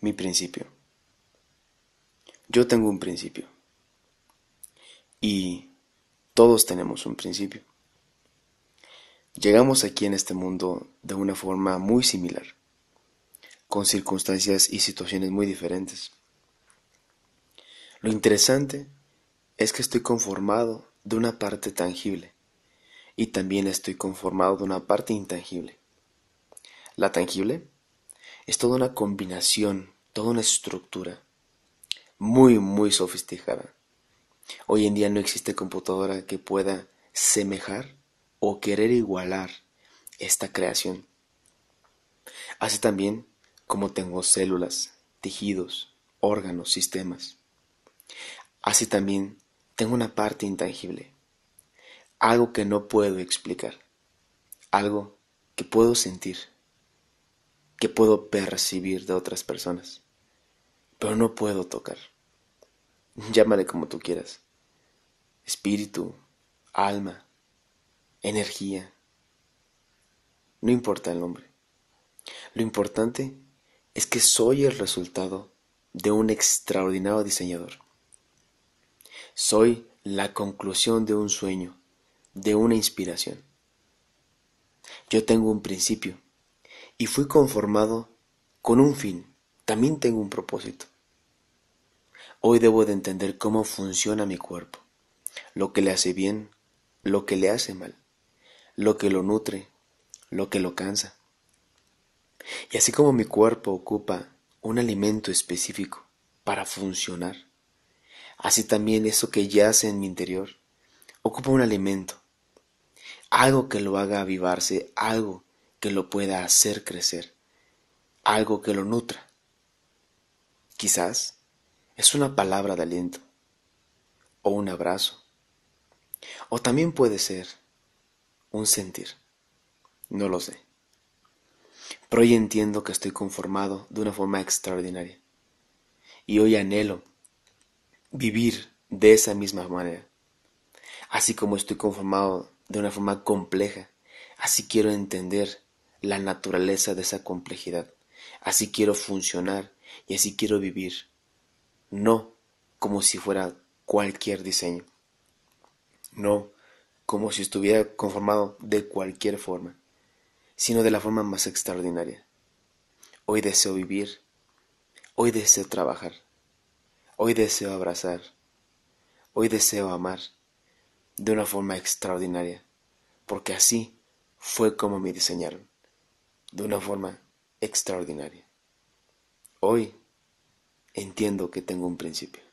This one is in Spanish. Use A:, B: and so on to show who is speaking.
A: Mi principio. Yo tengo un principio. Y todos tenemos un principio. Llegamos aquí en este mundo de una forma muy similar, con circunstancias y situaciones muy diferentes. Lo interesante es que estoy conformado de una parte tangible y también estoy conformado de una parte intangible. La tangible es toda una combinación, toda una estructura muy, muy sofisticada. Hoy en día no existe computadora que pueda semejar o querer igualar esta creación. Así también como tengo células, tejidos, órganos, sistemas. Así también tengo una parte intangible, algo que no puedo explicar, algo que puedo sentir, que puedo percibir de otras personas, pero no puedo tocar. Llámale como tú quieras. Espíritu, alma, energía. No importa el nombre. Lo importante es que soy el resultado de un extraordinario diseñador. Soy la conclusión de un sueño, de una inspiración. Yo tengo un principio y fui conformado con un fin. También tengo un propósito. Hoy debo de entender cómo funciona mi cuerpo, lo que le hace bien, lo que le hace mal lo que lo nutre, lo que lo cansa. Y así como mi cuerpo ocupa un alimento específico para funcionar, así también eso que yace en mi interior ocupa un alimento, algo que lo haga avivarse, algo que lo pueda hacer crecer, algo que lo nutra. Quizás es una palabra de aliento, o un abrazo, o también puede ser un sentir. No lo sé. Pero hoy entiendo que estoy conformado de una forma extraordinaria. Y hoy anhelo vivir de esa misma manera. Así como estoy conformado de una forma compleja, así quiero entender la naturaleza de esa complejidad. Así quiero funcionar y así quiero vivir. No como si fuera cualquier diseño. No como si estuviera conformado de cualquier forma, sino de la forma más extraordinaria. Hoy deseo vivir, hoy deseo trabajar, hoy deseo abrazar, hoy deseo amar de una forma extraordinaria, porque así fue como me diseñaron, de una forma extraordinaria. Hoy entiendo que tengo un principio.